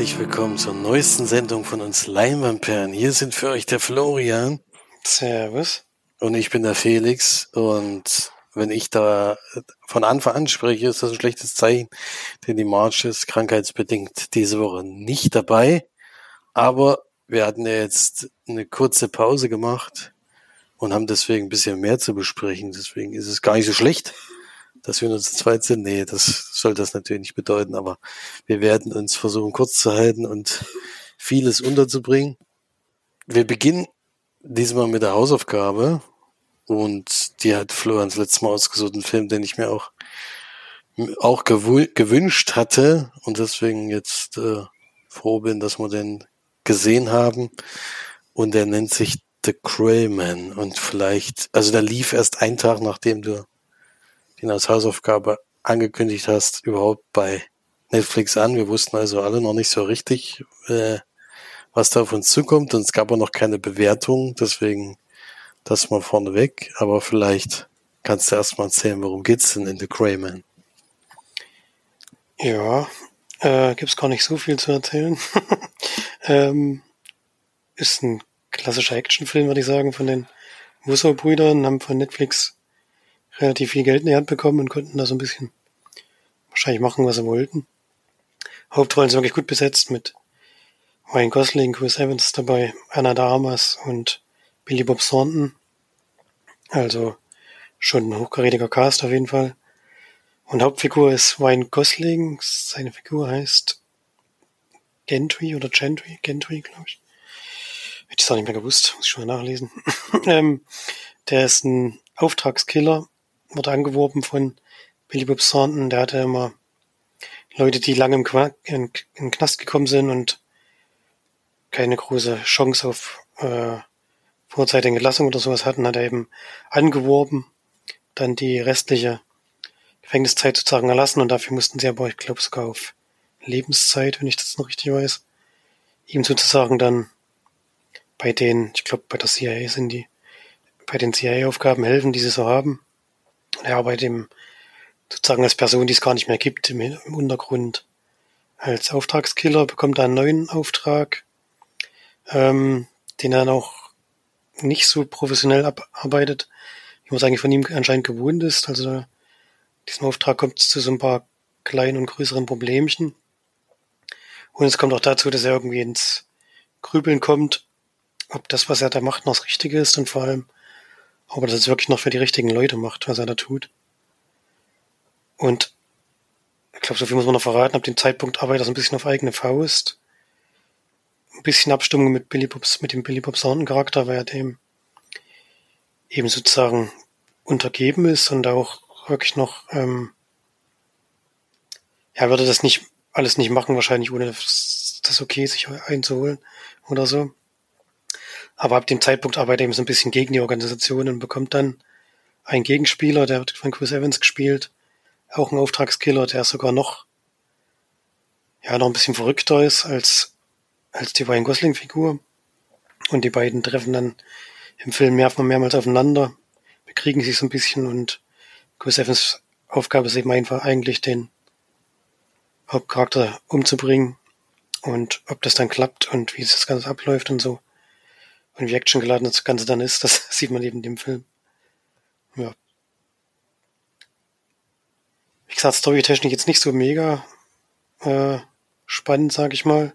herzlich willkommen zur neuesten Sendung von uns Leinwandperlen. Hier sind für euch der Florian. Servus. Und ich bin der Felix. Und wenn ich da von Anfang an spreche, ist das ein schlechtes Zeichen, denn die March ist krankheitsbedingt diese Woche nicht dabei. Aber wir hatten ja jetzt eine kurze Pause gemacht und haben deswegen ein bisschen mehr zu besprechen. Deswegen ist es gar nicht so schlecht dass wir nur zu zweit sind. Nee, das soll das natürlich nicht bedeuten, aber wir werden uns versuchen, kurz zu halten und vieles unterzubringen. Wir beginnen diesmal mit der Hausaufgabe und die hat Florians letztes Mal ausgesucht, einen Film, den ich mir auch, auch gewünscht hatte und deswegen jetzt äh, froh bin, dass wir den gesehen haben. Und der nennt sich The Crayman und vielleicht, also der lief erst einen Tag, nachdem du den als Hausaufgabe angekündigt hast, überhaupt bei Netflix an. Wir wussten also alle noch nicht so richtig, äh, was da auf uns zukommt. Und es gab auch noch keine Bewertung, deswegen das mal vorneweg. Aber vielleicht kannst du erstmal erzählen, worum geht's denn in The Crayman? Ja, äh, gibt's gar nicht so viel zu erzählen. ähm, ist ein klassischer Actionfilm, würde ich sagen, von den Wusso-Brüdern, haben von Netflix relativ viel Geld in die Hand bekommen und konnten da so ein bisschen wahrscheinlich machen, was sie wollten. Hauptrollen sind wirklich gut besetzt mit Ryan Gosling, Chris Evans dabei, Anna de Armas und Billy Bob Thornton. Also schon ein hochkarätiger Cast auf jeden Fall. Und Hauptfigur ist Ryan Gosling. Seine Figur heißt Gentry oder Gentry, Gentry, glaube ich. Hätte ich auch nicht mehr gewusst, muss ich schon mal nachlesen. ähm, der ist ein Auftragskiller wurde angeworben von Billy Bob Thornton. Der hatte immer Leute, die lange im, Qua in, in Knast gekommen sind und keine große Chance auf äh, vorzeitige Entlassung oder sowas hatten, hat er eben angeworben, dann die restliche Gefängniszeit sozusagen erlassen und dafür mussten sie aber, ich glaube, sogar auf Lebenszeit, wenn ich das noch richtig weiß, ihm sozusagen dann bei den, ich glaube, bei der CIA sind die, bei den CIA-Aufgaben helfen, die sie so haben er arbeitet im, sozusagen als Person, die es gar nicht mehr gibt, im, im Untergrund. Als Auftragskiller bekommt er einen neuen Auftrag, ähm, den er noch nicht so professionell abarbeitet, wie man es eigentlich von ihm anscheinend gewohnt ist. Also diesem Auftrag kommt es zu so ein paar kleinen und größeren Problemchen. Und es kommt auch dazu, dass er irgendwie ins Grübeln kommt, ob das, was er da macht, noch das Richtige ist und vor allem, ob er das wirklich noch für die richtigen Leute macht, was er da tut. Und ich glaube, so viel muss man noch verraten. Ab dem Zeitpunkt arbeitet er so ein bisschen auf eigene Faust. Ein bisschen Abstimmung mit Billy Bobs, mit dem Billy Bob Thornton Charakter, weil er dem eben sozusagen untergeben ist und auch wirklich noch, ähm, ja, würde das nicht alles nicht machen, wahrscheinlich ohne das, das okay sich einzuholen oder so. Aber ab dem Zeitpunkt arbeitet er eben so ein bisschen gegen die Organisation und bekommt dann einen Gegenspieler, der wird von Chris Evans gespielt, auch ein Auftragskiller, der sogar noch, ja, noch ein bisschen verrückter ist als, als die Ryan Gosling-Figur. Und die beiden treffen dann im Film mehr, mehrmals aufeinander, bekriegen sich so ein bisschen und Chris Evans Aufgabe ist eben einfach eigentlich den Hauptcharakter umzubringen und ob das dann klappt und wie das Ganze abläuft und so. Und wie actiongeladen das Ganze dann ist, das sieht man eben in dem Film. Ja. Wie gesagt, Storytechnik jetzt nicht so mega äh, spannend, sag ich mal.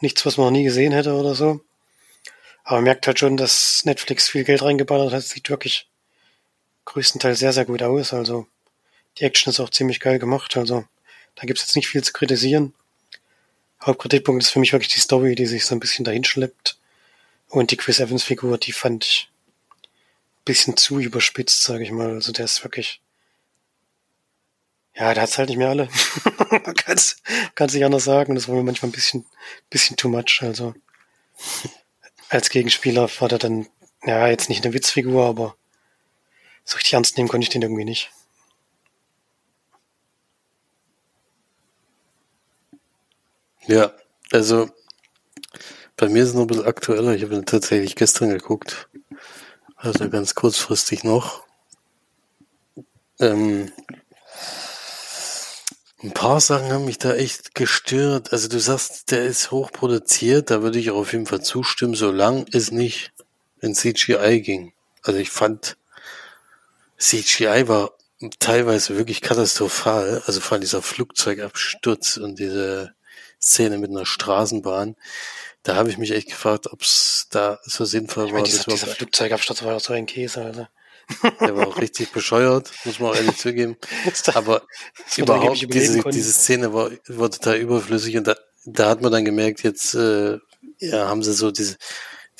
Nichts, was man noch nie gesehen hätte oder so. Aber man merkt halt schon, dass Netflix viel Geld reingeballert hat. Sieht wirklich größtenteils sehr, sehr gut aus. Also die Action ist auch ziemlich geil gemacht. Also da gibt's jetzt nicht viel zu kritisieren. Hauptkritikpunkt ist für mich wirklich die Story, die sich so ein bisschen dahin schleppt. Und die Chris Evans Figur, die fand ich ein bisschen zu überspitzt, sage ich mal. Also der ist wirklich, ja, der hat's halt nicht mehr alle. kann's, kann's nicht anders sagen. Das war mir manchmal ein bisschen, bisschen too much. Also als Gegenspieler war der dann, ja, jetzt nicht eine Witzfigur, aber so richtig ernst nehmen konnte ich den irgendwie nicht. Ja, also bei mir ist es noch ein bisschen aktueller. Ich habe tatsächlich gestern geguckt. Also ganz kurzfristig noch. Ähm, Ein paar Sachen haben mich da echt gestört. Also du sagst, der ist hochproduziert, da würde ich auch auf jeden Fall zustimmen, solange es nicht in CGI ging. Also ich fand, CGI war teilweise wirklich katastrophal. Also vor allem dieser Flugzeugabsturz und diese Szene mit einer Straßenbahn. Da habe ich mich echt gefragt, ob es da so sinnvoll Ich war. meine, dieser, war dieser Flugzeugabsturz war ja so ein Käse, Alter. der war auch richtig bescheuert, muss man auch ehrlich zugeben. Aber überhaupt, diese, diese Szene war, war total überflüssig und da, da hat man dann gemerkt, jetzt äh, ja, haben sie so diese,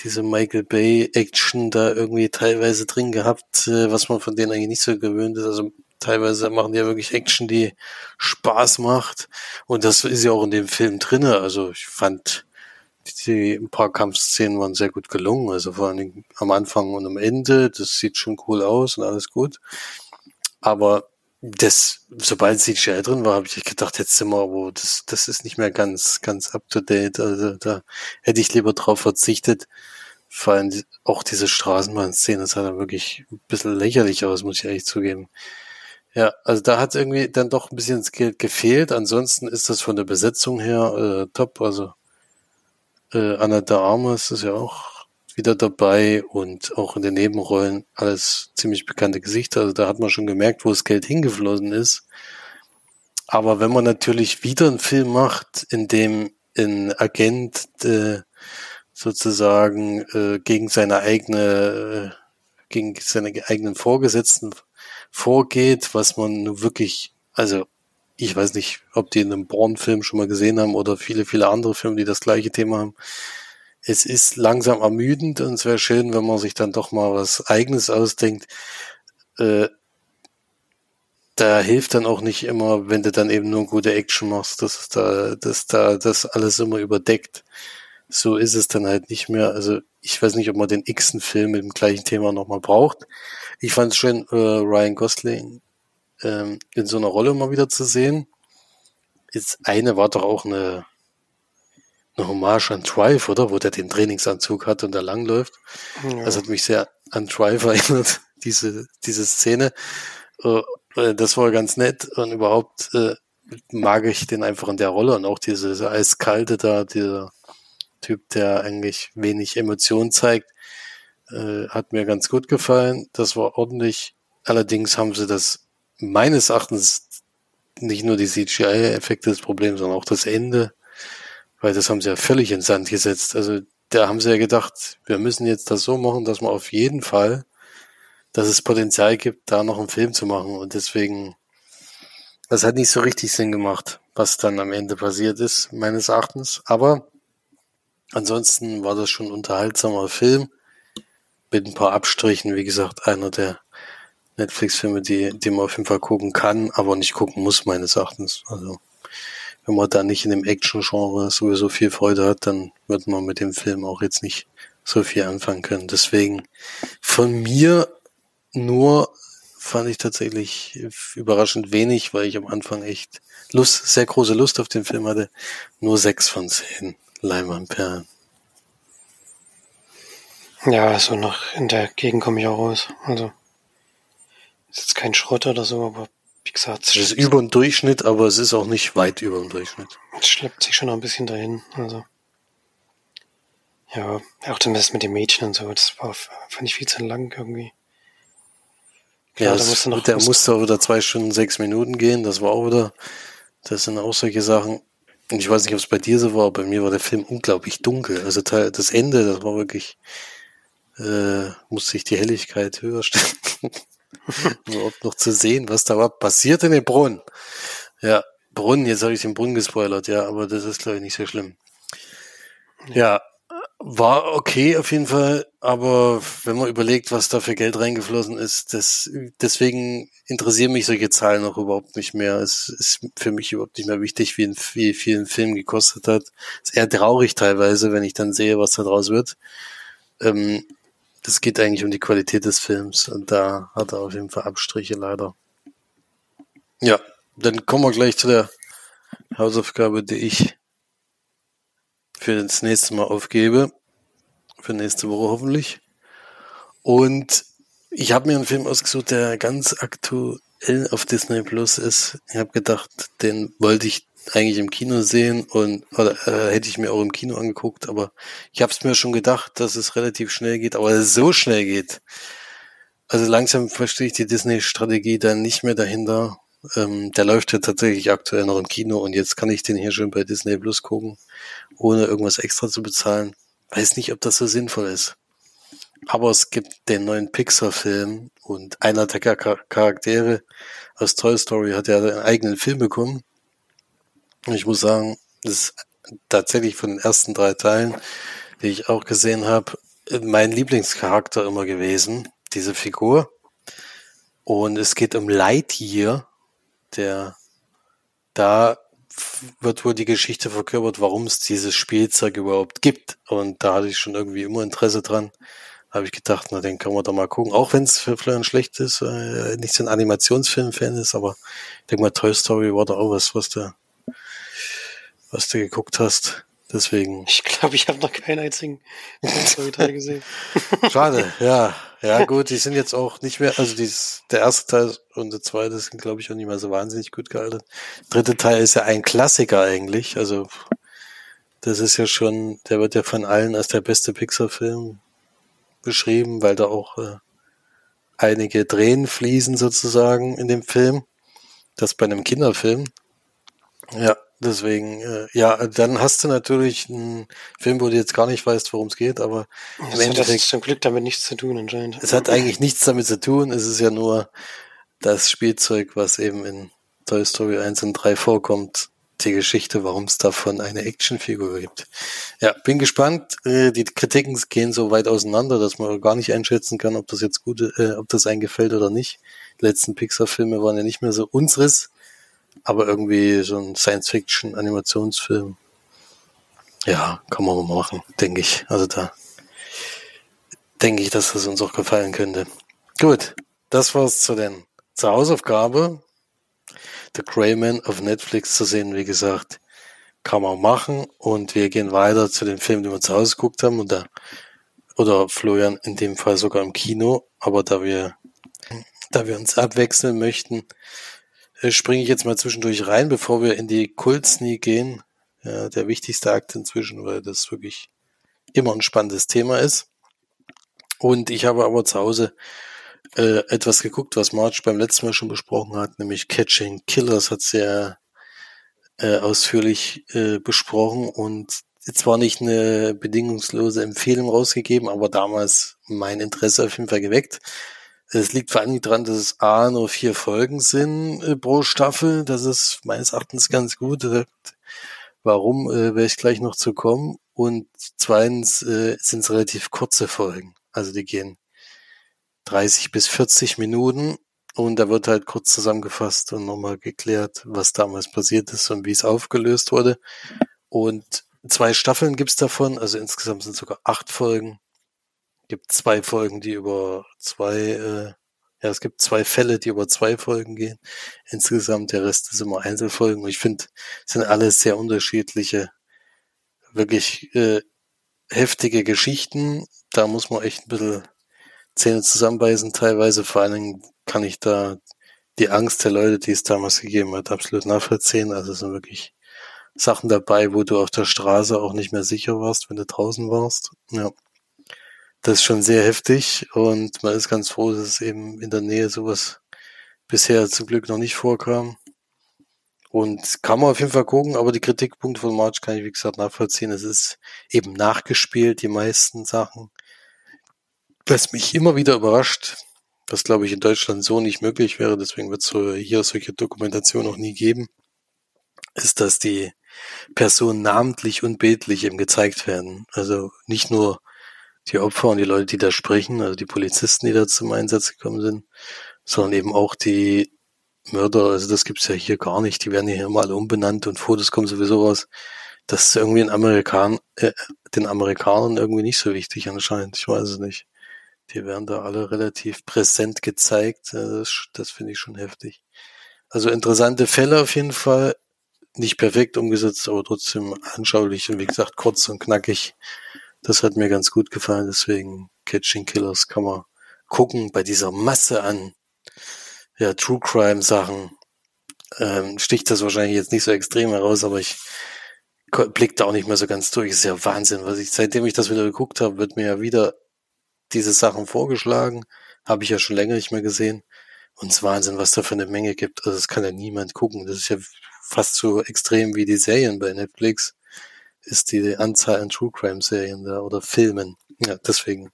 diese Michael Bay Action da irgendwie teilweise drin gehabt, äh, was man von denen eigentlich nicht so gewöhnt ist. Also teilweise machen die ja wirklich Action, die Spaß macht. Und das ist ja auch in dem Film drinne. Also ich fand, die, ein paar Kampfszenen waren sehr gut gelungen. Also vor allen Dingen am Anfang und am Ende. Das sieht schon cool aus und alles gut. Aber das, sobald CGI drin war, habe ich gedacht, jetzt sind wir, wo das, das ist nicht mehr ganz, ganz up to date. Also da hätte ich lieber drauf verzichtet. Vor allem auch diese Straßenbahnszene sah dann wirklich ein bisschen lächerlich aus, muss ich ehrlich zugeben. Ja, also da hat irgendwie dann doch ein bisschen das Geld gefehlt. Ansonsten ist das von der Besetzung her äh, top. Also äh, Anna de Armas ist ja auch wieder dabei und auch in den Nebenrollen alles ziemlich bekannte Gesichter. Also da hat man schon gemerkt, wo das Geld hingeflossen ist. Aber wenn man natürlich wieder einen Film macht, in dem ein Agent äh, sozusagen äh, gegen seine eigene, äh, gegen seine eigenen Vorgesetzten vorgeht, was man wirklich, also ich weiß nicht, ob die in einem Bourne-Film schon mal gesehen haben oder viele, viele andere Filme, die das gleiche Thema haben. Es ist langsam ermüdend und es wäre schön, wenn man sich dann doch mal was Eigenes ausdenkt. Äh, da hilft dann auch nicht immer, wenn du dann eben nur gute Action machst, dass da, dass da das alles immer überdeckt. So ist es dann halt nicht mehr. Also ich weiß nicht, ob man den x-ten Film mit dem gleichen Thema nochmal braucht. Ich fand es schön, äh, Ryan Gosling ähm, in so einer Rolle mal wieder zu sehen. Jetzt eine war doch auch eine, eine Hommage an Drive, oder? Wo der den Trainingsanzug hat und da langläuft. Ja. Das hat mich sehr an Drive erinnert, diese, diese Szene. Äh, äh, das war ganz nett und überhaupt äh, mag ich den einfach in der Rolle und auch diese, diese eiskalte da, dieser Typ, der eigentlich wenig Emotion zeigt, äh, hat mir ganz gut gefallen. Das war ordentlich. Allerdings haben sie das meines Erachtens nicht nur die CGI-Effekte das Problem, sondern auch das Ende, weil das haben sie ja völlig in den Sand gesetzt. Also da haben sie ja gedacht, wir müssen jetzt das so machen, dass man auf jeden Fall, dass es Potenzial gibt, da noch einen Film zu machen. Und deswegen, das hat nicht so richtig Sinn gemacht, was dann am Ende passiert ist, meines Erachtens. Aber ansonsten war das schon ein unterhaltsamer Film mit ein paar Abstrichen. Wie gesagt, einer der Netflix-Filme, die, die man auf jeden Fall gucken kann, aber nicht gucken muss, meines Erachtens. Also, wenn man da nicht in dem Action-Genre sowieso viel Freude hat, dann wird man mit dem Film auch jetzt nicht so viel anfangen können. Deswegen von mir nur fand ich tatsächlich überraschend wenig, weil ich am Anfang echt Lust, sehr große Lust auf den Film hatte. Nur sechs von zehn Leinwandperlen. Ja, so nach in der Gegend komme ich auch raus. Also ist jetzt kein Schrott oder so, aber wie gesagt, Es ist über dem Durchschnitt, aber es ist auch nicht weit über dem Durchschnitt. es schleppt sich schon noch ein bisschen dahin. Also ja, auch zumindest mit dem Mädchen und so, das war fand ich viel zu lang irgendwie. Ja, da musste noch- der musste auch wieder zwei Stunden, sechs Minuten gehen. Das war auch wieder, das sind auch solche Sachen. Und ich weiß nicht, ob es bei dir so war, bei mir war der Film unglaublich dunkel. Also das Ende, das war wirklich, äh, musste ich die Helligkeit höher stellen, um überhaupt noch zu sehen, was da war. Passiert in dem Brunnen. Ja, Brunnen, jetzt habe ich den Brunnen gespoilert, ja, aber das ist, glaube ich, nicht so schlimm. Ja, war okay auf jeden Fall, aber wenn man überlegt, was da für Geld reingeflossen ist, das, deswegen interessieren mich solche Zahlen auch überhaupt nicht mehr. Es ist für mich überhaupt nicht mehr wichtig, wie, ein, wie viel ein Film gekostet hat. Ist eher traurig teilweise, wenn ich dann sehe, was da draus wird. Ähm, das geht eigentlich um die Qualität des Films und da hat er auf jeden Fall Abstriche leider. Ja, dann kommen wir gleich zu der Hausaufgabe, die ich für das nächste Mal aufgebe. Für nächste Woche hoffentlich. Und ich habe mir einen Film ausgesucht, der ganz aktuell auf Disney Plus ist. Ich habe gedacht, den wollte ich eigentlich im Kino sehen und oder äh, hätte ich mir auch im Kino angeguckt, aber ich habe es mir schon gedacht, dass es relativ schnell geht, aber so schnell geht. Also langsam verstehe ich die Disney-Strategie dann nicht mehr dahinter. Ähm, der läuft ja tatsächlich aktuell noch im Kino und jetzt kann ich den hier schon bei Disney Plus gucken, ohne irgendwas extra zu bezahlen. Weiß nicht, ob das so sinnvoll ist. Aber es gibt den neuen Pixar-Film und einer der Charaktere aus Toy Story hat ja einen eigenen Film bekommen. Und ich muss sagen, das ist tatsächlich von den ersten drei Teilen, die ich auch gesehen habe, mein Lieblingscharakter immer gewesen, diese Figur. Und es geht um Lightyear, der da wird wohl die Geschichte verkörpert, warum es dieses Spielzeug überhaupt gibt. Und da hatte ich schon irgendwie immer Interesse dran. Habe ich gedacht, na, den können wir doch mal gucken. Auch wenn es für Florian schlecht ist, äh, nicht so ein Animationsfilm-Fan ist, aber ich denke mal, Toy Story war da auch was, was du, was du geguckt hast. Deswegen. Ich glaube, ich habe noch keinen einzigen Teil gesehen. Schade, ja. Ja, gut, die sind jetzt auch nicht mehr, also dies, der erste Teil und der zweite sind, glaube ich, auch nicht mehr so wahnsinnig gut gealtert. Der dritte Teil ist ja ein Klassiker eigentlich. Also, das ist ja schon, der wird ja von allen als der beste Pixar-Film beschrieben, weil da auch äh, einige Tränen fließen sozusagen in dem Film. Das bei einem Kinderfilm. Ja, Deswegen, äh, ja, dann hast du natürlich einen Film, wo du jetzt gar nicht weißt, worum es geht, aber das im Endeffekt. Das zum Glück damit nichts zu tun, anscheinend. Es hat eigentlich nichts damit zu tun. Es ist ja nur das Spielzeug, was eben in Toy Story 1 und 3 vorkommt, die Geschichte, warum es davon eine Actionfigur gibt. Ja, bin gespannt. Äh, die Kritiken gehen so weit auseinander, dass man gar nicht einschätzen kann, ob das jetzt gut, äh, ob das einem gefällt oder nicht. Die letzten Pixar-Filme waren ja nicht mehr so unseres aber irgendwie so ein Science-Fiction-Animationsfilm, ja, kann man mal machen, denke ich. Also da denke ich, dass das uns auch gefallen könnte. Gut, das war's zu den zur Hausaufgabe. The Greyman auf Netflix zu sehen, wie gesagt, kann man machen. Und wir gehen weiter zu den Filmen, die wir zu Hause geguckt haben. Oder, oder Florian in dem Fall sogar im Kino. Aber da wir, da wir uns abwechseln möchten, äh, springe ich jetzt mal zwischendurch rein, bevor wir in die Kultsnie gehen. Ja, der wichtigste Akt inzwischen, weil das wirklich immer ein spannendes Thema ist. Und ich habe aber zu Hause äh, etwas geguckt, was March beim letzten Mal schon besprochen hat, nämlich Catching Killers hat sehr äh, ausführlich äh, besprochen und zwar nicht eine bedingungslose Empfehlung rausgegeben, aber damals mein Interesse auf jeden Fall geweckt. Es liegt vor allem daran, dass es A nur vier Folgen sind äh, pro Staffel. Das ist meines Erachtens ganz gut. Warum, äh, werde ich gleich noch zu kommen. Und zweitens äh, sind es relativ kurze Folgen. Also die gehen 30 bis 40 Minuten und da wird halt kurz zusammengefasst und nochmal geklärt, was damals passiert ist und wie es aufgelöst wurde. Und zwei Staffeln gibt's davon, also insgesamt sind sogar acht Folgen gibt zwei Folgen, die über zwei, äh, ja, es gibt zwei Fälle, die über zwei Folgen gehen. Insgesamt der Rest ist immer Einzelfolgen. Und ich finde, sind alles sehr unterschiedliche, wirklich äh, heftige Geschichten. Da muss man echt ein bisschen Zähne zusammenbeißen. Teilweise vor allen Dingen kann ich da die Angst der Leute, die es damals gegeben hat, absolut nachvollziehen. Also es sind wirklich Sachen dabei, wo du auf der Straße auch nicht mehr sicher warst, wenn du draußen warst. Ja. Das ist schon sehr heftig und man ist ganz froh, dass es eben in der Nähe sowas bisher zum Glück noch nicht vorkam. Und kann man auf jeden Fall gucken, aber die Kritikpunkte von March kann ich, wie gesagt, nachvollziehen. Es ist eben nachgespielt, die meisten Sachen. Was mich immer wieder überrascht, was glaube ich in Deutschland so nicht möglich wäre, deswegen wird es hier solche Dokumentation auch nie geben, ist, dass die Personen namentlich und bildlich eben gezeigt werden. Also nicht nur die Opfer und die Leute, die da sprechen, also die Polizisten, die da zum Einsatz gekommen sind, sondern eben auch die Mörder, also das gibt's ja hier gar nicht, die werden hier mal umbenannt und Fotos kommen sowieso raus. Das ist irgendwie in Amerikan äh, den Amerikanern irgendwie nicht so wichtig anscheinend, ich weiß es nicht. Die werden da alle relativ präsent gezeigt, das, das finde ich schon heftig. Also interessante Fälle auf jeden Fall, nicht perfekt umgesetzt, aber trotzdem anschaulich und wie gesagt kurz und knackig. Das hat mir ganz gut gefallen, deswegen Catching Killers kann man gucken bei dieser Masse an ja, True Crime Sachen ähm, sticht das wahrscheinlich jetzt nicht so extrem heraus, aber ich blickt da auch nicht mehr so ganz durch. ist ja Wahnsinn, was ich, seitdem ich das wieder geguckt habe, wird mir ja wieder diese Sachen vorgeschlagen. Habe ich ja schon länger nicht mehr gesehen. Und es ist Wahnsinn, was da für eine Menge gibt. Also das kann ja niemand gucken. Das ist ja fast so extrem wie die Serien bei Netflix. Ist die Anzahl an True Crime Serien da oder Filmen. Ja, deswegen.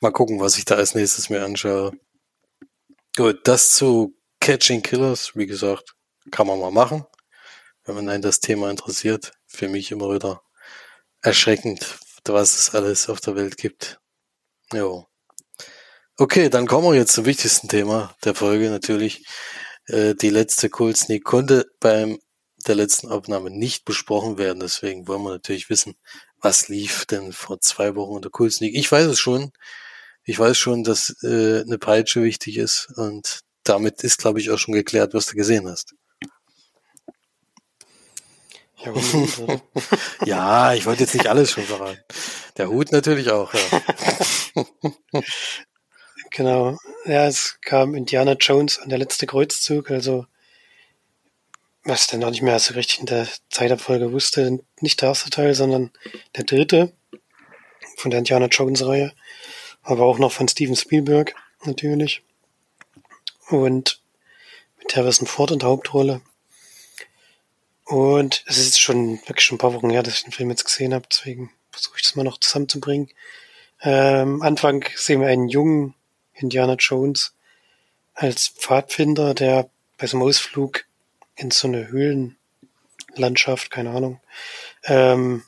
Mal gucken, was ich da als nächstes mir anschaue. Gut, das zu Catching Killers, wie gesagt, kann man mal machen wenn man einen das Thema interessiert, für mich immer wieder erschreckend, was es alles auf der Welt gibt. Jo. Okay, dann kommen wir jetzt zum wichtigsten Thema der Folge natürlich. Äh, die letzte Cold Sneak konnte beim der letzten Aufnahme nicht besprochen werden, deswegen wollen wir natürlich wissen, was lief denn vor zwei Wochen unter Cold Sneak. Ich weiß es schon. Ich weiß schon, dass äh, eine Peitsche wichtig ist und damit ist, glaube ich, auch schon geklärt, was du gesehen hast. Ja, ja, ich wollte jetzt nicht alles schon verraten. Der Hut natürlich auch, ja. genau. Ja, es kam Indiana Jones an der letzte Kreuzzug, also was dann noch nicht mehr so richtig in der Zeitabfolge wusste, nicht der erste Teil, sondern der dritte von der Indiana Jones Reihe, aber auch noch von Steven Spielberg natürlich und mit Harrison Ford in der Hauptrolle. Und es ist schon wirklich schon ein paar Wochen her, dass ich den Film jetzt gesehen habe, deswegen versuche ich das mal noch zusammenzubringen. Ähm, Anfang sehen wir einen jungen Indiana Jones als Pfadfinder, der bei so einem Ausflug in so eine Höhlenlandschaft, keine Ahnung, ähm,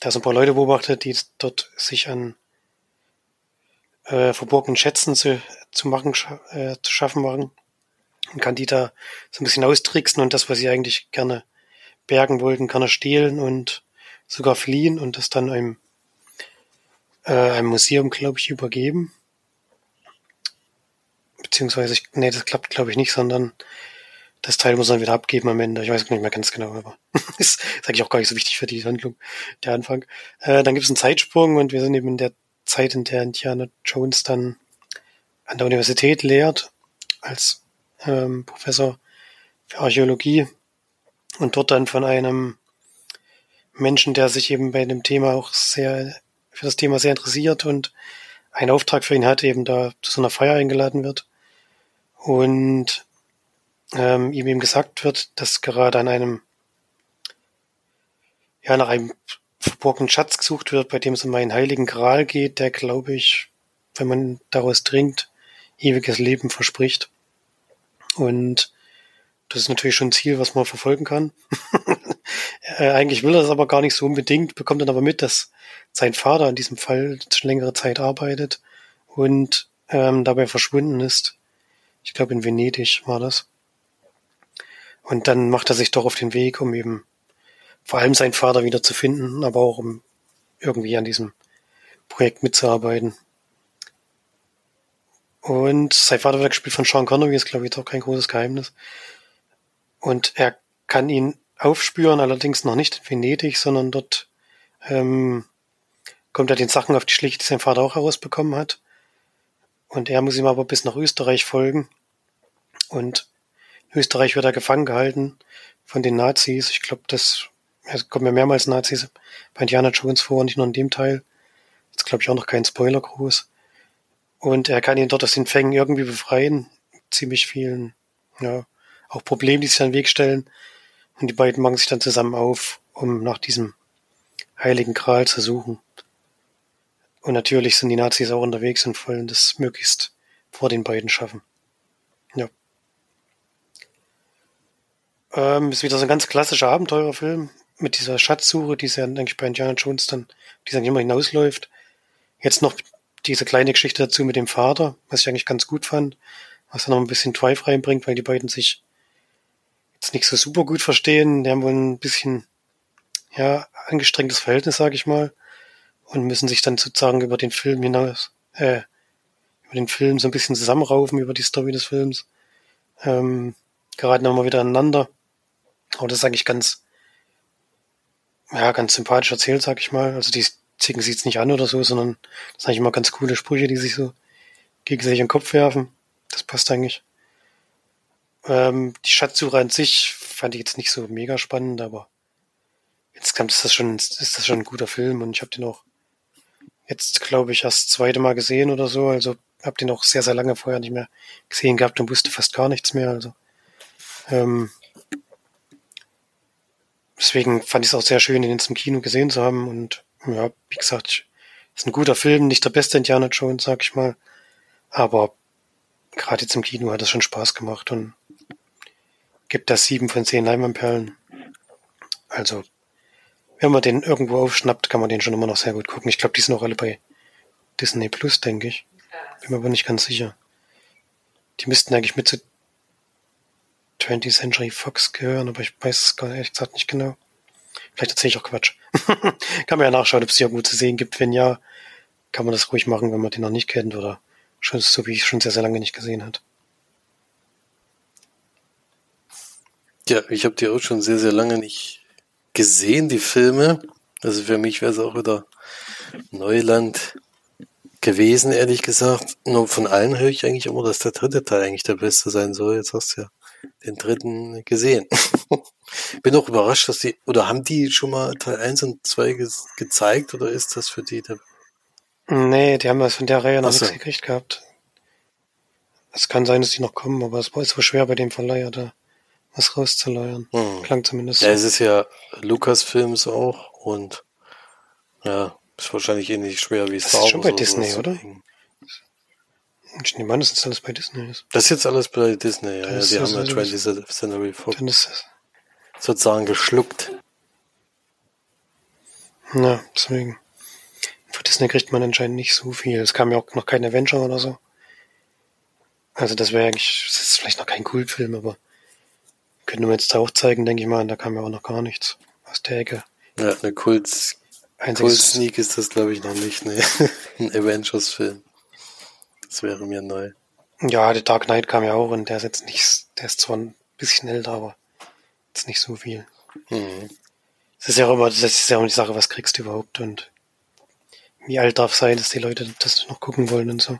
da so ein paar Leute beobachtet, die dort sich an äh, verborgenen Schätzen zu, zu machen, äh, zu schaffen machen und kann die da so ein bisschen austricksen und das, was sie eigentlich gerne bergen wollten, kann er stehlen und sogar fliehen und das dann einem, äh, einem Museum, glaube ich, übergeben. Beziehungsweise, nee, das klappt, glaube ich, nicht, sondern das Teil muss er wieder abgeben am Ende. Ich weiß nicht mehr ganz genau, aber ist, ist eigentlich auch gar nicht so wichtig für die Handlung, der Anfang. Äh, dann gibt es einen Zeitsprung und wir sind eben in der Zeit, in der Indiana Jones dann an der Universität lehrt als ähm, Professor für Archäologie und dort dann von einem Menschen, der sich eben bei dem Thema auch sehr, für das Thema sehr interessiert und einen Auftrag für ihn hat, eben da zu so einer Feier eingeladen wird. Und ähm, ihm eben gesagt wird, dass gerade an einem, ja, nach einem verborgenen Schatz gesucht wird, bei dem es um einen heiligen Gral geht, der, glaube ich, wenn man daraus trinkt, ewiges Leben verspricht. Und das ist natürlich schon ein Ziel, was man verfolgen kann. äh, eigentlich will er das aber gar nicht so unbedingt, bekommt dann aber mit, dass sein Vater in diesem Fall schon längere Zeit arbeitet und ähm, dabei verschwunden ist. Ich glaube, in Venedig war das. Und dann macht er sich doch auf den Weg, um eben vor allem seinen Vater wieder zu finden, aber auch um irgendwie an diesem Projekt mitzuarbeiten. Und sein Vater wird gespielt von Sean Connery, ist glaube ich doch kein großes Geheimnis. Und er kann ihn aufspüren, allerdings noch nicht in Venedig, sondern dort ähm, kommt er den Sachen auf die Schlicht, die sein Vater auch herausbekommen hat. Und er muss ihm aber bis nach Österreich folgen. Und in Österreich wird er gefangen gehalten von den Nazis. Ich glaube, das ja, kommen ja mehrmals Nazis bei Indiana Jones vor, nicht nur in dem Teil. Jetzt glaube ich auch noch kein Spoiler groß. Und er kann ihn dort aus den Fängen irgendwie befreien. Ziemlich vielen, ja, auch Probleme, die sich an den Weg stellen. Und die beiden machen sich dann zusammen auf, um nach diesem heiligen Gral zu suchen. Und natürlich sind die Nazis auch unterwegs und wollen das möglichst vor den beiden schaffen. Ja. Ähm, ist wieder so ein ganz klassischer Abenteurerfilm mit dieser Schatzsuche, die ja eigentlich bei Indiana Jones dann, die dann immer hinausläuft. Jetzt noch diese kleine Geschichte dazu mit dem Vater, was ich eigentlich ganz gut fand, was dann noch ein bisschen Drive reinbringt, weil die beiden sich jetzt nicht so super gut verstehen. Die haben wohl ein bisschen, ja, angestrengtes Verhältnis, sage ich mal. Und müssen sich dann sozusagen über den Film hinaus, äh, über den Film so ein bisschen zusammenraufen, über die Story des Films. Ähm, geraten immer wieder aneinander. Aber das ist eigentlich ganz, ja, ganz sympathisch erzählt, sag ich mal. Also die zicken jetzt nicht an oder so, sondern das sind eigentlich immer ganz coole Sprüche, die sich so gegenseitig in den Kopf werfen. Das passt eigentlich. Ähm, die Schatzsuche an sich fand ich jetzt nicht so mega spannend, aber insgesamt ist das schon, ist das schon ein guter Film und ich habe den auch jetzt, glaube ich, erst das zweite Mal gesehen oder so. Also habe den auch sehr, sehr lange vorher nicht mehr gesehen gehabt und wusste fast gar nichts mehr. Also ähm, deswegen fand ich es auch sehr schön, ihn jetzt im Kino gesehen zu haben. Und ja, wie gesagt, ist ein guter Film, nicht der beste Indiana Jones, sag ich mal. Aber gerade jetzt im Kino hat es schon Spaß gemacht und gibt das sieben von zehn Leinwandperlen. Also, wenn man den irgendwo aufschnappt, kann man den schon immer noch sehr gut gucken. Ich glaube, die sind auch alle bei Disney Plus, denke ich. Bin mir aber nicht ganz sicher. Die müssten eigentlich mit zu 20th Century Fox gehören, aber ich weiß es gar ehrlich gesagt nicht genau. Vielleicht erzähle ich auch Quatsch. kann man ja nachschauen, ob es die irgendwo zu sehen gibt. Wenn ja, kann man das ruhig machen, wenn man den noch nicht kennt oder schon so wie ich schon sehr, sehr lange nicht gesehen hat. Ja, ich habe die auch schon sehr, sehr lange nicht gesehen, die Filme. Also für mich wäre es auch wieder Neuland gewesen, ehrlich gesagt. Nur von allen höre ich eigentlich immer, dass der dritte Teil eigentlich der beste sein soll. Jetzt hast du ja den dritten gesehen. Bin auch überrascht, dass die, oder haben die schon mal Teil 1 und 2 ge gezeigt oder ist das für die der Nee, die haben das von der Reihe noch so. nichts gekriegt gehabt. Es kann sein, dass die noch kommen, aber es war so schwer bei dem Verleiher da was rauszuleiern. Hm. Klang zumindest so. Ja, es ist ja Lukas-Films auch und ja, ist wahrscheinlich ähnlich schwer wie Star Wars. Das ist schon bei Disney, oder? Ich nehme an, das alles bei Disney ist. Das ist jetzt alles bei Disney, ja. ja die haben ja 20th Century Fox sozusagen geschluckt. Na, deswegen. Für Disney kriegt man anscheinend nicht so viel. Es kam ja auch noch kein Avenger oder so. Also das wäre eigentlich, das ist vielleicht noch kein Kultfilm, aber können wir jetzt auch zeigen, denke ich mal. Da kam ja auch noch gar nichts aus der Ecke. Ja, eine Kult, Kult Sneak ist das, glaube ich, noch nicht. Ne? Ein Avengers-Film. Das wäre mir neu. Ja, The Dark Knight kam ja auch und der ist jetzt nicht, der ist zwar ein bisschen älter, aber jetzt nicht so viel. Mhm. Das ist ja auch immer, das ist ja auch die Sache, was kriegst du überhaupt und wie alt darf sein, dass die Leute das noch gucken wollen und so.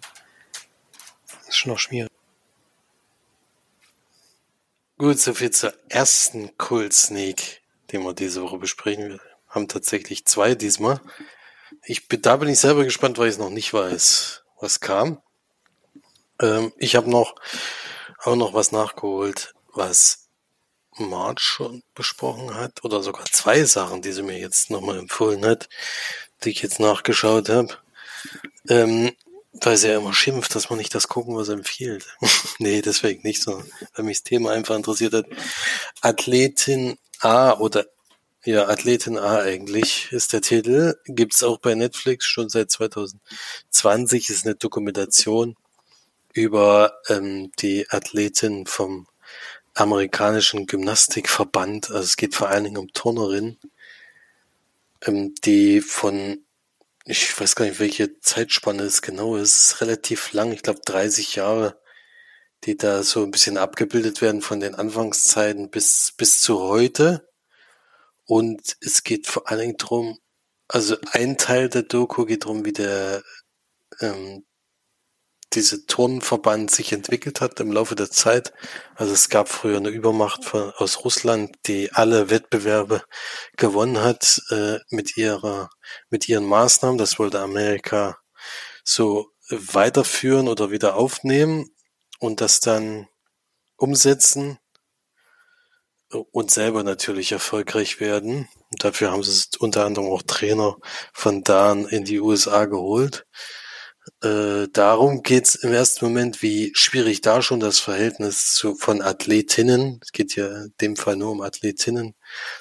Das ist schon auch schwierig. Gut, soviel zur ersten Cool Sneak, den wir diese Woche besprechen. Wir haben tatsächlich zwei diesmal. Ich bin, da bin ich selber gespannt, weil ich es noch nicht weiß, was kam. Ähm, ich habe noch auch noch was nachgeholt, was March schon besprochen hat, oder sogar zwei Sachen, die sie mir jetzt nochmal empfohlen hat, die ich jetzt nachgeschaut habe. Ähm, weil sie ja immer schimpft, dass man nicht das gucken, was empfiehlt. nee, deswegen nicht so, weil mich das Thema einfach interessiert hat. Athletin A oder ja, Athletin A eigentlich ist der Titel. Gibt's auch bei Netflix schon seit 2020. Ist eine Dokumentation über ähm, die Athletin vom amerikanischen Gymnastikverband. Also es geht vor allen Dingen um Turnerin, ähm, die von ich weiß gar nicht, welche Zeitspanne es genau ist. Es ist relativ lang, ich glaube 30 Jahre, die da so ein bisschen abgebildet werden von den Anfangszeiten bis, bis zu heute. Und es geht vor allen Dingen drum, also ein Teil der Doku geht drum, wie der ähm, diese Turnverband sich entwickelt hat im Laufe der Zeit. Also es gab früher eine Übermacht von, aus Russland, die alle Wettbewerbe gewonnen hat äh, mit ihrer mit ihren Maßnahmen. Das wollte Amerika so weiterführen oder wieder aufnehmen und das dann umsetzen und selber natürlich erfolgreich werden. Und dafür haben sie unter anderem auch Trainer von da in die USA geholt. Äh, darum geht's im ersten Moment, wie schwierig da schon das Verhältnis zu, von Athletinnen, es geht ja in dem Fall nur um Athletinnen,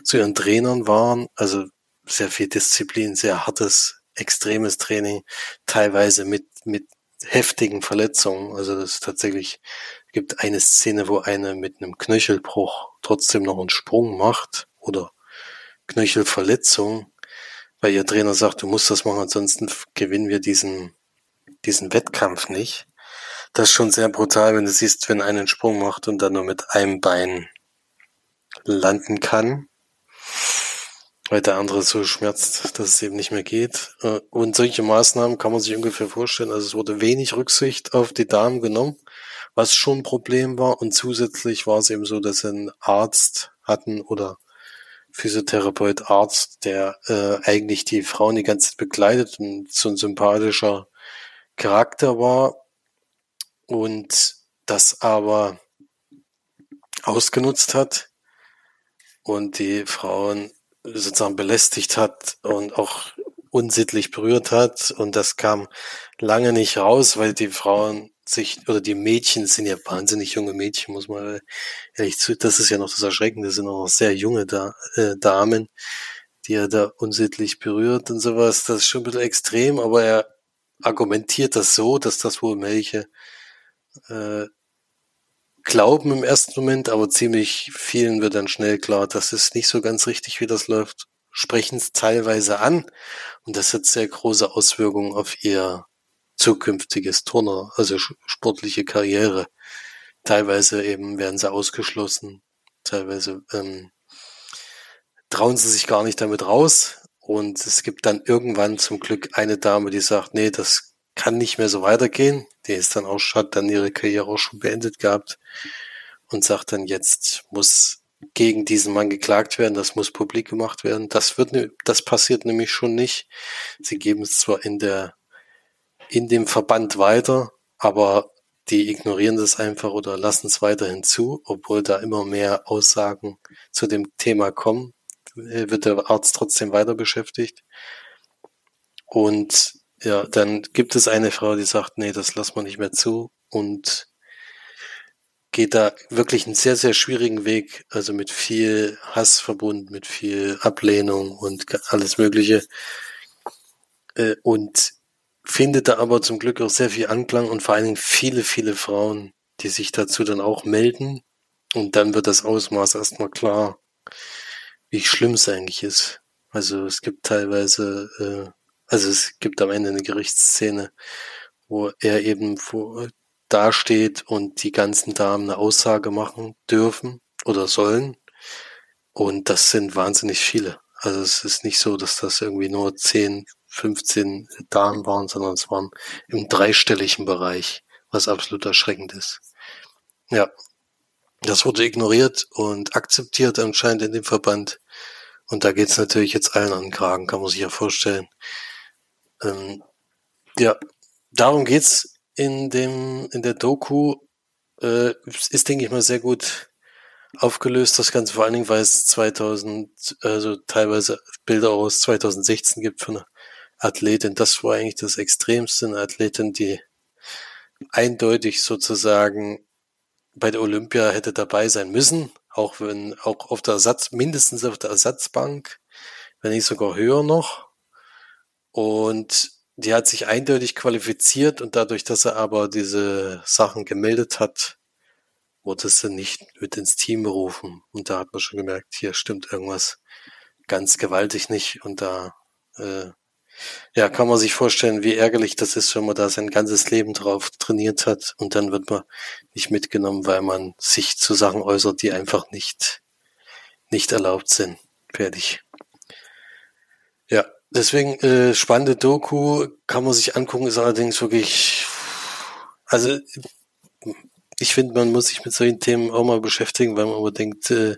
zu ihren Trainern waren. Also sehr viel Disziplin, sehr hartes, extremes Training, teilweise mit, mit heftigen Verletzungen. Also das tatsächlich gibt eine Szene, wo eine mit einem Knöchelbruch trotzdem noch einen Sprung macht oder Knöchelverletzung, weil ihr Trainer sagt, du musst das machen, ansonsten gewinnen wir diesen diesen Wettkampf nicht. Das ist schon sehr brutal, wenn du siehst, wenn einen Sprung macht und dann nur mit einem Bein landen kann, weil der andere so schmerzt, dass es eben nicht mehr geht. Äh, und solche Maßnahmen kann man sich ungefähr vorstellen. Also es wurde wenig Rücksicht auf die Damen genommen was schon ein Problem war. Und zusätzlich war es eben so, dass sie einen Arzt hatten oder Physiotherapeut, Arzt, der äh, eigentlich die Frauen die ganze Zeit begleitet und so ein sympathischer Charakter war und das aber ausgenutzt hat und die Frauen sozusagen belästigt hat und auch unsittlich berührt hat. Und das kam lange nicht raus, weil die Frauen sich, oder die Mädchen sind ja wahnsinnig junge Mädchen, muss man ehrlich zu, das ist ja noch das Erschreckende, sind auch noch sehr junge da, äh, Damen, die er da unsittlich berührt und sowas. Das ist schon ein bisschen extrem, aber er argumentiert das so, dass das wohl welche äh, glauben im ersten Moment, aber ziemlich vielen wird dann schnell klar, das ist nicht so ganz richtig, wie das läuft, sprechen es teilweise an und das hat sehr große Auswirkungen auf ihr zukünftiges Turner, also sportliche Karriere. Teilweise eben werden sie ausgeschlossen, teilweise ähm, trauen sie sich gar nicht damit raus. Und es gibt dann irgendwann zum Glück eine Dame, die sagt, nee, das kann nicht mehr so weitergehen. Die ist dann auch, hat dann ihre Karriere auch schon beendet gehabt und sagt dann, jetzt muss gegen diesen Mann geklagt werden, das muss publik gemacht werden. Das wird, das passiert nämlich schon nicht. Sie geben es zwar in der in dem Verband weiter, aber die ignorieren das einfach oder lassen es weiterhin zu, obwohl da immer mehr Aussagen zu dem Thema kommen, wird der Arzt trotzdem weiter beschäftigt. Und ja, dann gibt es eine Frau, die sagt, nee, das lassen wir nicht mehr zu und geht da wirklich einen sehr, sehr schwierigen Weg, also mit viel Hass verbunden, mit viel Ablehnung und alles Mögliche. Äh, und findet da aber zum Glück auch sehr viel Anklang und vor allen Dingen viele, viele Frauen, die sich dazu dann auch melden. Und dann wird das Ausmaß erstmal klar, wie schlimm es eigentlich ist. Also es gibt teilweise, äh, also es gibt am Ende eine Gerichtsszene, wo er eben vor, dasteht und die ganzen Damen eine Aussage machen dürfen oder sollen. Und das sind wahnsinnig viele. Also es ist nicht so, dass das irgendwie nur 10, 15 Damen waren, sondern es waren im dreistelligen Bereich, was absolut erschreckend ist. Ja, das wurde ignoriert und akzeptiert anscheinend in dem Verband. Und da geht's natürlich jetzt allen an den Kragen, kann man sich ja vorstellen. Ähm, ja, darum geht's in dem in der Doku. Äh, ist denke ich mal sehr gut aufgelöst, das Ganze, vor allen Dingen, weil es 2000, also teilweise Bilder aus 2016 gibt von einer Athletin. Das war eigentlich das Extremste, eine Athletin, die eindeutig sozusagen bei der Olympia hätte dabei sein müssen, auch wenn, auch auf der Ersatz, mindestens auf der Ersatzbank, wenn nicht sogar höher noch. Und die hat sich eindeutig qualifiziert und dadurch, dass er aber diese Sachen gemeldet hat, wurde sie nicht mit ins Team berufen. Und da hat man schon gemerkt, hier stimmt irgendwas ganz gewaltig nicht. Und da äh, ja, kann man sich vorstellen, wie ärgerlich das ist, wenn man da sein ganzes Leben drauf trainiert hat und dann wird man nicht mitgenommen, weil man sich zu Sachen äußert, die einfach nicht, nicht erlaubt sind. Fertig. Ja, deswegen äh, spannende Doku kann man sich angucken, ist allerdings wirklich, also ich finde, man muss sich mit solchen Themen auch mal beschäftigen, weil man immer äh,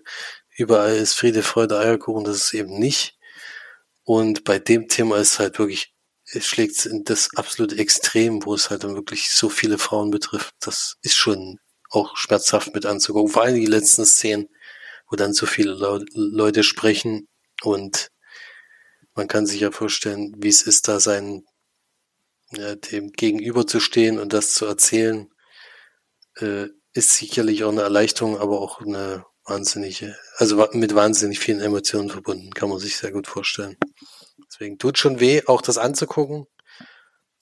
überall ist Friede, Freude, Eierkuchen, das ist eben nicht. Und bei dem Thema ist halt wirklich, es schlägt in das absolute Extrem, wo es halt dann wirklich so viele Frauen betrifft. Das ist schon auch schmerzhaft mit anzugucken. Vor allem die letzten Szenen, wo dann so viele Leute sprechen und man kann sich ja vorstellen, wie es ist, da sein, ja, dem gegenüber zu stehen und das zu erzählen äh, ist sicherlich auch eine Erleichterung, aber auch eine wahnsinnige, also mit wahnsinnig vielen Emotionen verbunden, kann man sich sehr gut vorstellen. Deswegen tut schon weh, auch das anzugucken,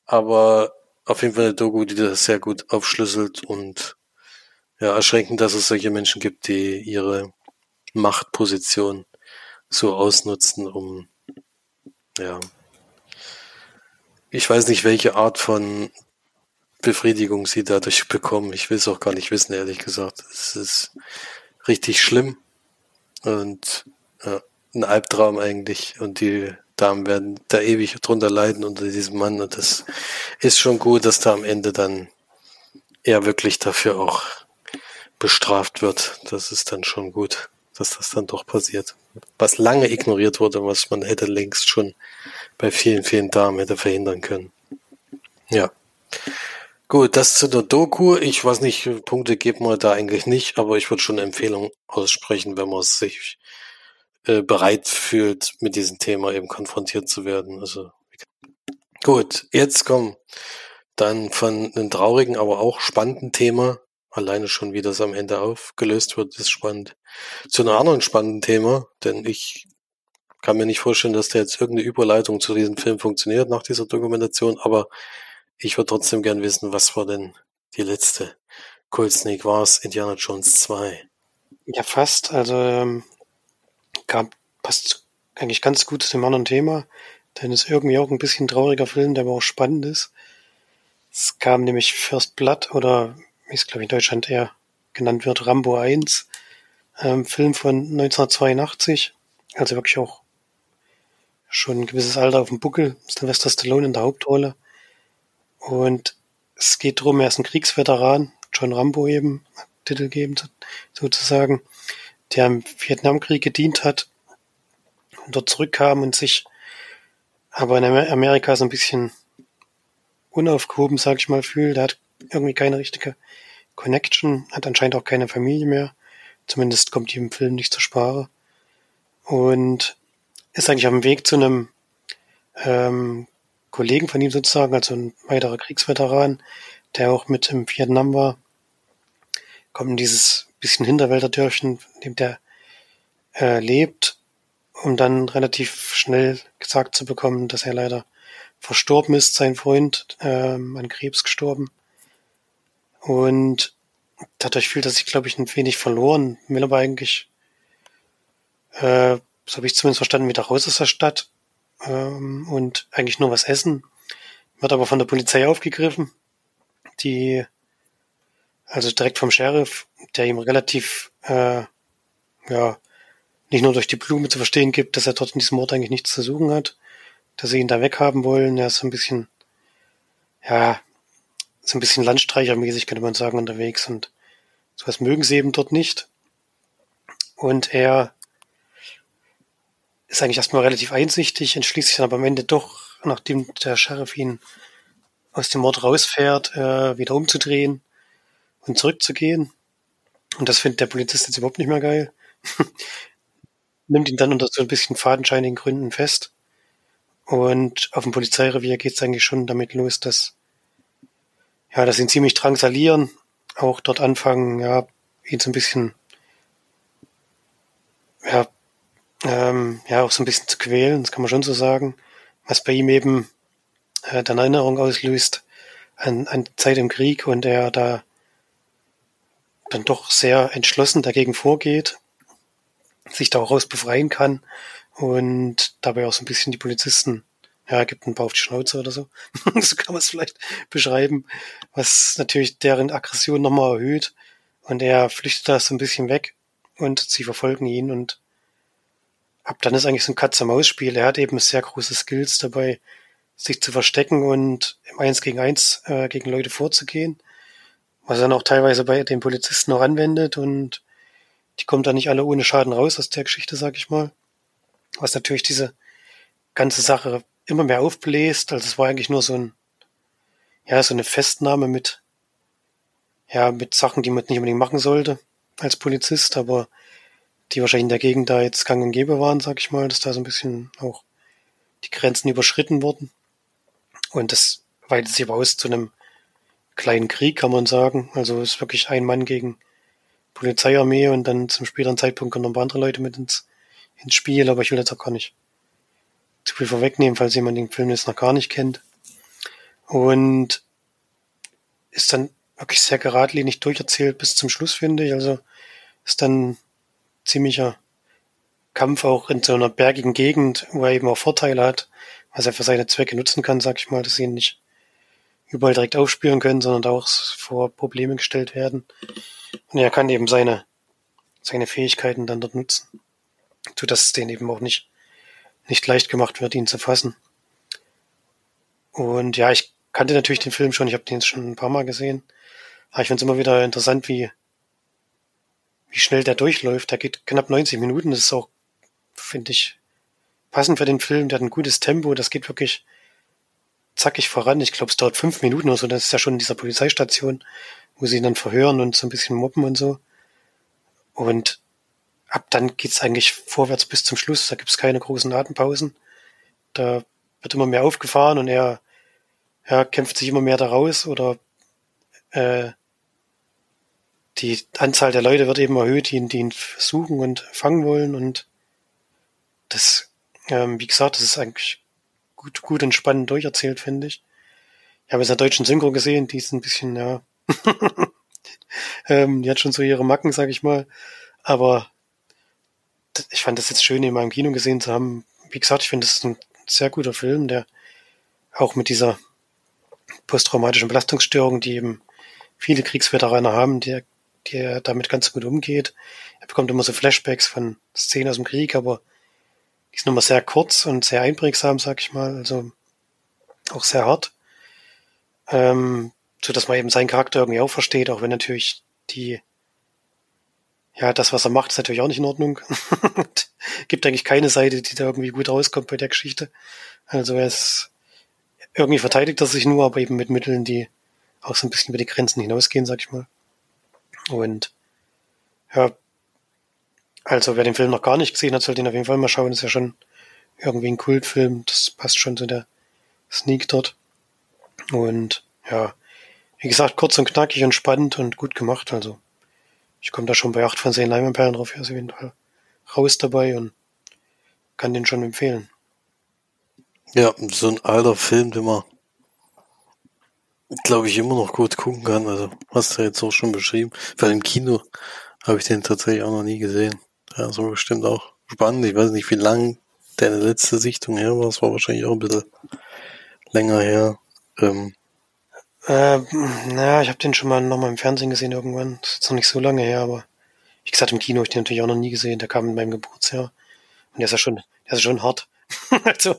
aber auf jeden Fall eine Doku, die das sehr gut aufschlüsselt und ja, erschreckend, dass es solche Menschen gibt, die ihre Machtposition so ausnutzen, um ja, ich weiß nicht, welche Art von Befriedigung sie dadurch bekommen. Ich will es auch gar nicht wissen, ehrlich gesagt. Es ist richtig schlimm und ja, ein Albtraum eigentlich. Und die Damen werden da ewig drunter leiden unter diesem Mann. Und das ist schon gut, dass da am Ende dann er wirklich dafür auch bestraft wird. Das ist dann schon gut, dass das dann doch passiert. Was lange ignoriert wurde, was man hätte längst schon bei vielen, vielen Damen hätte verhindern können. Ja. Gut, das zu der Doku. Ich weiß nicht, Punkte geben wir da eigentlich nicht, aber ich würde schon eine Empfehlung aussprechen, wenn man sich äh, bereit fühlt, mit diesem Thema eben konfrontiert zu werden. Also gut, jetzt kommen dann von einem traurigen, aber auch spannenden Thema. Alleine schon, wie das am Ende aufgelöst wird, ist spannend. Zu einem anderen spannenden Thema, denn ich kann mir nicht vorstellen, dass da jetzt irgendeine Überleitung zu diesem Film funktioniert nach dieser Dokumentation, aber ich würde trotzdem gern wissen, was war denn die letzte Cold Snake Wars Indiana Jones 2? Ja, fast. Also ähm, gab, passt eigentlich ganz gut zu dem anderen Thema, denn es ist irgendwie auch ein bisschen trauriger Film, der aber auch spannend ist. Es kam nämlich First Blood oder wie es glaube ich in Deutschland eher genannt wird, Rambo 1, ähm, Film von 1982, also wirklich auch schon ein gewisses Alter auf dem Buckel, Sylvester Stallone in der Hauptrolle. Und es geht drum, er ist ein Kriegsveteran, John Rambo eben, Titel geben sozusagen, der im Vietnamkrieg gedient hat und dort zurückkam und sich aber in Amerika so ein bisschen unaufgehoben, sag ich mal, fühlt. Er hat irgendwie keine richtige Connection, hat anscheinend auch keine Familie mehr. Zumindest kommt die im Film nicht zur Sprache. Und ist eigentlich auf dem Weg zu einem ähm, Kollegen von ihm sozusagen, also ein weiterer Kriegsveteran, der auch mit im Vietnam war. Kommt in dieses bisschen Hinterwälderdörfchen, in dem der äh, lebt, um dann relativ schnell gesagt zu bekommen, dass er leider verstorben ist, sein Freund, ähm, an Krebs gestorben. Und dadurch fühlt er sich, glaube ich, ein wenig verloren, will aber eigentlich, äh, so habe ich zumindest verstanden, wieder raus aus der Stadt ähm, und eigentlich nur was essen. Wird aber von der Polizei aufgegriffen, die also direkt vom Sheriff, der ihm relativ äh, ja nicht nur durch die Blume zu verstehen gibt, dass er dort in diesem Ort eigentlich nichts zu suchen hat, dass sie ihn da weghaben wollen. Er ist so ein bisschen, ja, so ein bisschen landstreichermäßig, könnte man sagen, unterwegs und sowas mögen sie eben dort nicht. Und er ist eigentlich erstmal relativ einsichtig, entschließt sich dann aber am Ende doch, nachdem der Sheriff ihn aus dem Mord rausfährt, äh, wieder umzudrehen und zurückzugehen. Und das findet der Polizist jetzt überhaupt nicht mehr geil. Nimmt ihn dann unter so ein bisschen fadenscheinigen Gründen fest und auf dem Polizeirevier geht es eigentlich schon damit los, dass, ja, dass ihn ziemlich drangsalieren, auch dort anfangen, ja, ihn so ein bisschen, ja, ähm, ja, auch so ein bisschen zu quälen, das kann man schon so sagen, was bei ihm eben äh, dann Erinnerung auslöst an, an Zeit im Krieg und er da dann doch sehr entschlossen dagegen vorgeht, sich daraus befreien kann und dabei auch so ein bisschen die Polizisten, ja, gibt ein paar auf die Schnauze oder so. so kann man es vielleicht beschreiben, was natürlich deren Aggression nochmal erhöht. Und er flüchtet da so ein bisschen weg und sie verfolgen ihn und ab dann ist eigentlich so ein Katz-Maus-Spiel. Er hat eben sehr große Skills dabei, sich zu verstecken und im Eins gegen Eins äh, gegen Leute vorzugehen, was er dann auch teilweise bei den Polizisten noch anwendet und die kommen da nicht alle ohne Schaden raus aus der Geschichte, sag ich mal was natürlich diese ganze Sache immer mehr aufbläst. Also es war eigentlich nur so ein, ja, so eine Festnahme mit, ja, mit Sachen, die man nicht unbedingt machen sollte als Polizist, aber die wahrscheinlich in der Gegend da jetzt gang und gäbe waren, sag ich mal, dass da so ein bisschen auch die Grenzen überschritten wurden. Und das weitet sich aber aus zu einem kleinen Krieg, kann man sagen. Also es ist wirklich ein Mann gegen Polizeiarmee und dann zum späteren Zeitpunkt kommen noch ein paar andere Leute mit ins ins Spiel, aber ich will jetzt auch gar nicht zu viel vorwegnehmen, falls jemand den Film jetzt noch gar nicht kennt. Und ist dann wirklich sehr geradlinig durcherzählt bis zum Schluss, finde ich. Also ist dann ziemlicher Kampf auch in so einer bergigen Gegend, wo er eben auch Vorteile hat, was er für seine Zwecke nutzen kann, sag ich mal, dass sie ihn nicht überall direkt aufspüren können, sondern auch vor Probleme gestellt werden. Und er kann eben seine, seine Fähigkeiten dann dort nutzen so dass es denen eben auch nicht, nicht leicht gemacht wird, ihn zu fassen. Und ja, ich kannte natürlich den Film schon, ich habe den jetzt schon ein paar Mal gesehen, Aber ich finde es immer wieder interessant, wie, wie schnell der durchläuft. Der geht knapp 90 Minuten. Das ist auch, finde ich, passend für den Film. Der hat ein gutes Tempo. Das geht wirklich zackig voran. Ich glaube, es dauert fünf Minuten oder so. Das ist ja schon in dieser Polizeistation, wo sie ihn dann verhören und so ein bisschen moppen und so. Und ab dann geht's eigentlich vorwärts bis zum Schluss. Da gibt's keine großen Atempausen. Da wird immer mehr aufgefahren und er, er kämpft sich immer mehr daraus oder äh, die Anzahl der Leute wird eben erhöht, die ihn, die ihn suchen und fangen wollen und das, ähm, wie gesagt, das ist eigentlich gut, gut und spannend durcherzählt, finde ich. Ich habe es in der deutschen Synchro gesehen, die ist ein bisschen, ja, ähm, die hat schon so ihre Macken, sag ich mal, aber ich fand das jetzt schön, ihn mal im Kino gesehen zu haben. Wie gesagt, ich finde, das ist ein sehr guter Film, der auch mit dieser posttraumatischen Belastungsstörung, die eben viele Kriegsveteraner haben, der, der damit ganz gut umgeht. Er bekommt immer so Flashbacks von Szenen aus dem Krieg, aber die sind immer sehr kurz und sehr einprägsam, sag ich mal, also auch sehr hart. Ähm, so dass man eben seinen Charakter irgendwie auch versteht, auch wenn natürlich die ja, das, was er macht, ist natürlich auch nicht in Ordnung. Gibt eigentlich keine Seite, die da irgendwie gut rauskommt bei der Geschichte. Also er ist, irgendwie verteidigt er sich nur, aber eben mit Mitteln, die auch so ein bisschen über die Grenzen hinausgehen, sag ich mal. Und ja, also wer den Film noch gar nicht gesehen hat, sollte ihn auf jeden Fall mal schauen. Das ist ja schon irgendwie ein Kultfilm. Das passt schon zu der Sneak dort. Und ja, wie gesagt, kurz und knackig und spannend und gut gemacht. Also ich komme da schon bei 8 von 10 Leimenperlen drauf. Hier ist Fall raus dabei und kann den schon empfehlen. Ja, so ein alter Film, den man, glaube ich, immer noch gut gucken kann. Also, hast du jetzt auch schon beschrieben. Weil im Kino habe ich den tatsächlich auch noch nie gesehen. Ja, so bestimmt auch spannend. Ich weiß nicht, wie lang deine letzte Sichtung her war. Es war wahrscheinlich auch ein bisschen länger her. Ähm, äh, naja, ich habe den schon mal nochmal im Fernsehen gesehen irgendwann. Das ist noch nicht so lange her, aber wie gesagt, im Kino habe ich den natürlich auch noch nie gesehen. Der kam in meinem Geburtsjahr. Und der ist ja schon, der ist schon hart. also,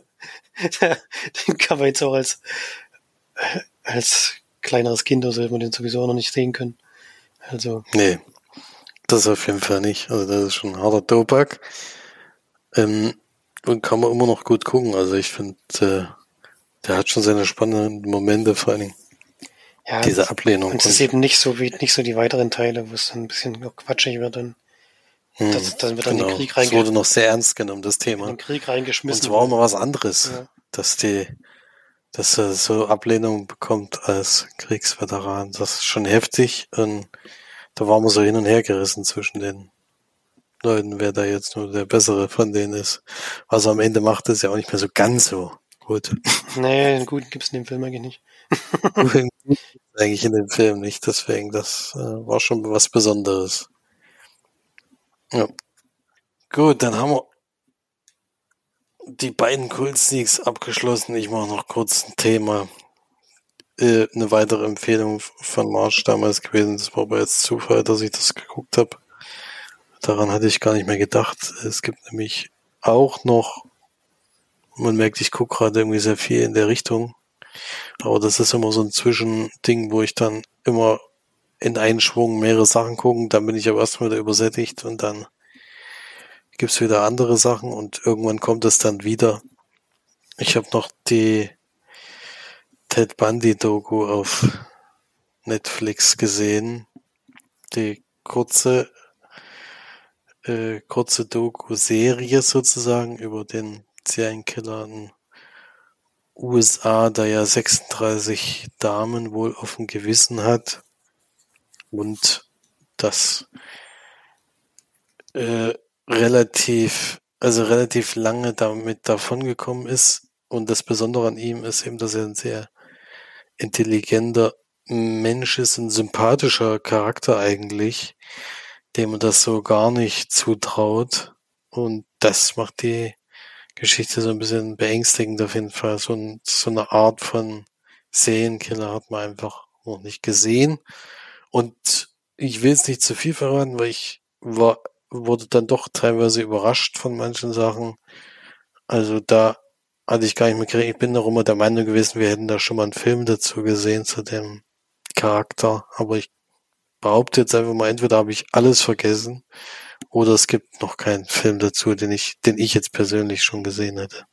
den kann man jetzt auch als, als kleineres Kind oder so, hätte man den sowieso auch noch nicht sehen können. Also. Nee, das auf jeden Fall nicht. Also, das ist schon ein harter Topak. Ähm, und kann man immer noch gut gucken. Also, ich finde, äh, der hat schon seine spannenden Momente, vor allen Dingen ja, diese Ablehnung. Und es ist eben nicht so wie nicht so die weiteren Teile, wo es dann ein bisschen quatschig wird. Dann, hm, das, dann wird dann genau. Krieg reingeschmissen. Es wurde noch sehr ernst genommen, das Thema. Den Krieg reingeschmissen. Und zwar auch mal was anderes, ja. dass die, dass er so Ablehnung bekommt als Kriegsveteran. Das ist schon heftig und da waren wir so hin und her gerissen zwischen den Leuten, wer da jetzt nur der bessere von denen ist. Was er am Ende macht, ist ja auch nicht mehr so ganz so gut. Nee, einen guten gibt's in dem Film eigentlich nicht. eigentlich in dem Film nicht, deswegen, das äh, war schon was Besonderes. Ja. Gut, dann haben wir die beiden Cool Sneaks abgeschlossen. Ich mache noch kurz ein Thema. Äh, eine weitere Empfehlung von March damals gewesen. Das war aber jetzt Zufall, dass ich das geguckt habe. Daran hatte ich gar nicht mehr gedacht. Es gibt nämlich auch noch, man merkt, ich gucke gerade irgendwie sehr viel in der Richtung. Aber das ist immer so ein Zwischending, wo ich dann immer in einen Schwung mehrere Sachen gucken, dann bin ich aber erstmal wieder übersättigt und dann gibt's wieder andere Sachen und irgendwann kommt es dann wieder. Ich habe noch die Ted Bundy Doku auf Netflix gesehen, die kurze äh, kurze Doku-Serie sozusagen über den Serienkiller USA, da ja 36 Damen wohl auf dem Gewissen hat und das äh, relativ, also relativ lange damit davongekommen ist. Und das Besondere an ihm ist eben, dass er ein sehr intelligenter Mensch ist, ein sympathischer Charakter eigentlich, dem man das so gar nicht zutraut. Und das macht die Geschichte so ein bisschen beängstigend auf jeden Fall. So, ein, so eine Art von Serienkiller hat man einfach noch nicht gesehen. Und ich will es nicht zu viel verraten, weil ich war, wurde dann doch teilweise überrascht von manchen Sachen. Also da hatte ich gar nicht mehr. Ich bin noch immer der Meinung gewesen, wir hätten da schon mal einen Film dazu gesehen zu dem Charakter. Aber ich behaupte jetzt einfach mal, entweder habe ich alles vergessen oder es gibt noch keinen Film dazu, den ich, den ich jetzt persönlich schon gesehen hätte.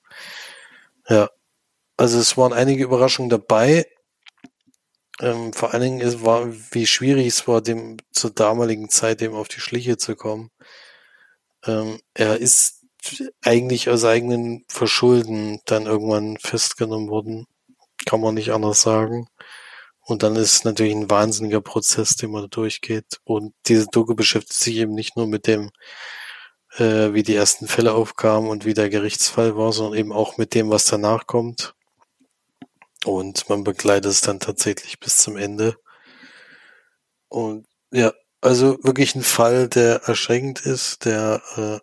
Ja. Also es waren einige Überraschungen dabei. Ähm, vor allen Dingen es war, wie schwierig es war, dem zur damaligen Zeit dem auf die Schliche zu kommen. Ähm, er ist eigentlich aus eigenen Verschulden dann irgendwann festgenommen worden. Kann man nicht anders sagen. Und dann ist natürlich ein wahnsinniger Prozess, den man durchgeht. Und diese Doku beschäftigt sich eben nicht nur mit dem, äh, wie die ersten Fälle aufkamen und wie der Gerichtsfall war, sondern eben auch mit dem, was danach kommt. Und man begleitet es dann tatsächlich bis zum Ende. Und ja, also wirklich ein Fall, der erschreckend ist, der äh,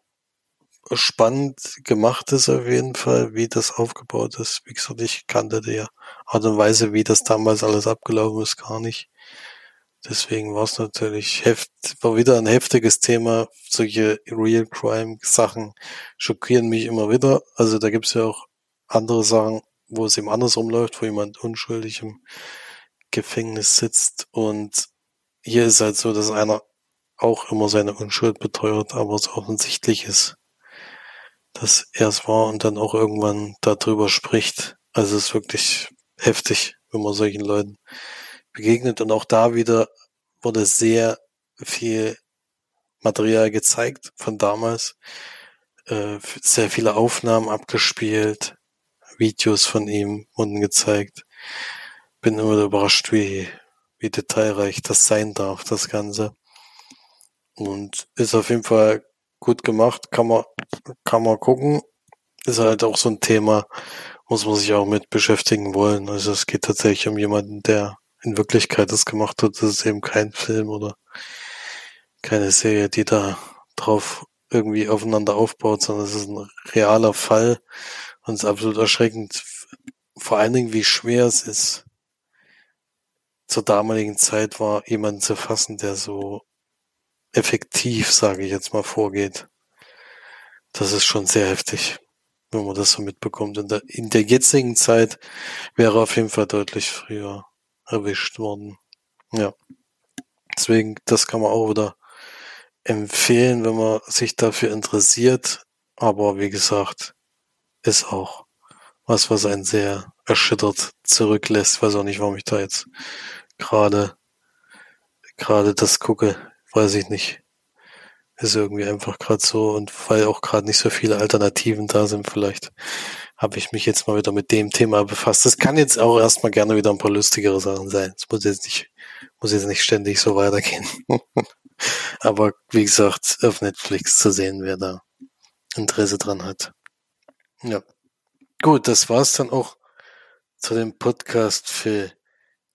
spannend gemacht ist auf jeden Fall, wie das aufgebaut ist. Wie gesagt, ich kannte die Art und Weise, wie das damals alles abgelaufen ist, gar nicht. Deswegen war es natürlich heft, war wieder ein heftiges Thema. Solche Real Crime Sachen schockieren mich immer wieder. Also da gibt's ja auch andere Sachen, wo es eben andersrum läuft, wo jemand unschuldig im Gefängnis sitzt. Und hier ist halt so, dass einer auch immer seine Unschuld beteuert, aber es offensichtlich ist, dass er es war und dann auch irgendwann darüber spricht. Also es ist wirklich heftig, wenn man solchen Leuten begegnet. Und auch da wieder wurde sehr viel Material gezeigt von damals. Äh, sehr viele Aufnahmen abgespielt, Videos von ihm wurden gezeigt. Bin immer überrascht, wie, wie detailreich das sein darf, das Ganze. Und ist auf jeden Fall gut gemacht, kann man, kann man gucken. Ist halt auch so ein Thema, muss man sich auch mit beschäftigen wollen. Also es geht tatsächlich um jemanden, der in Wirklichkeit das gemacht hat. Das ist eben kein Film oder keine Serie, die da drauf irgendwie aufeinander aufbaut, sondern es ist ein realer Fall und es ist absolut erschreckend. Vor allen Dingen, wie schwer es ist, zur damaligen Zeit war, jemanden zu fassen, der so effektiv, sage ich jetzt mal, vorgeht. Das ist schon sehr heftig, wenn man das so mitbekommt. In der, in der jetzigen Zeit wäre auf jeden Fall deutlich früher erwischt worden. Ja. Deswegen, das kann man auch wieder empfehlen, wenn man sich dafür interessiert. Aber wie gesagt, ist auch was, was einen sehr erschüttert zurücklässt. weiß auch nicht, warum ich da jetzt gerade, gerade das gucke. Weiß ich nicht. Ist irgendwie einfach gerade so und weil auch gerade nicht so viele Alternativen da sind, vielleicht habe ich mich jetzt mal wieder mit dem Thema befasst. Das kann jetzt auch erstmal gerne wieder ein paar lustigere Sachen sein. Es muss jetzt nicht, muss jetzt nicht ständig so weitergehen. Aber wie gesagt, auf Netflix zu sehen, wer da Interesse dran hat. Ja. Gut, das war's dann auch zu dem Podcast für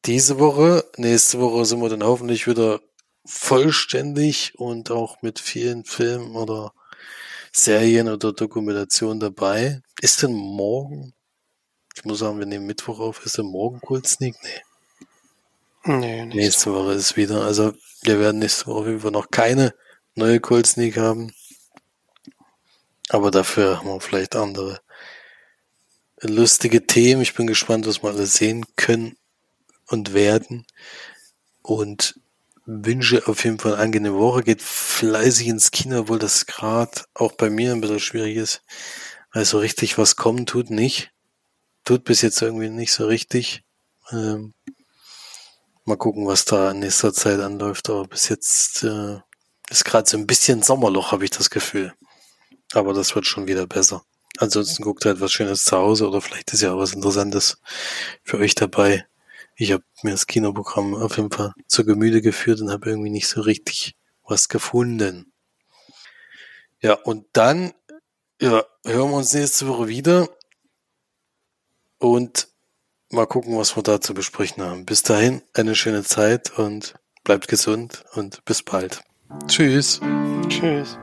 diese Woche. Nächste Woche sind wir dann hoffentlich wieder vollständig und auch mit vielen Filmen oder Serien oder Dokumentationen dabei. Ist denn morgen, ich muss sagen, wir nehmen Mittwoch auf, ist denn morgen Cold Sneak? Nee. Nee, nächste Woche ist wieder. Also wir werden nächste Woche auf jeden Fall noch keine neue Cold Sneak haben. Aber dafür haben wir vielleicht andere lustige Themen. Ich bin gespannt, was wir alle sehen können und werden. Und wünsche auf jeden Fall eine angenehme Woche. Geht fleißig ins Kino, obwohl das gerade auch bei mir ein bisschen schwierig ist. Also richtig was kommen tut nicht. Tut bis jetzt irgendwie nicht so richtig. Ähm, mal gucken, was da in nächster Zeit anläuft. Aber bis jetzt äh, ist gerade so ein bisschen Sommerloch, habe ich das Gefühl. Aber das wird schon wieder besser. Ansonsten guckt halt was Schönes zu Hause oder vielleicht ist ja auch was Interessantes für euch dabei ich habe mir das Kinoprogramm auf jeden Fall zur Gemüte geführt und habe irgendwie nicht so richtig was gefunden. Ja, und dann ja, hören wir uns nächste Woche wieder und mal gucken, was wir da zu besprechen haben. Bis dahin eine schöne Zeit und bleibt gesund und bis bald. Tschüss. Tschüss.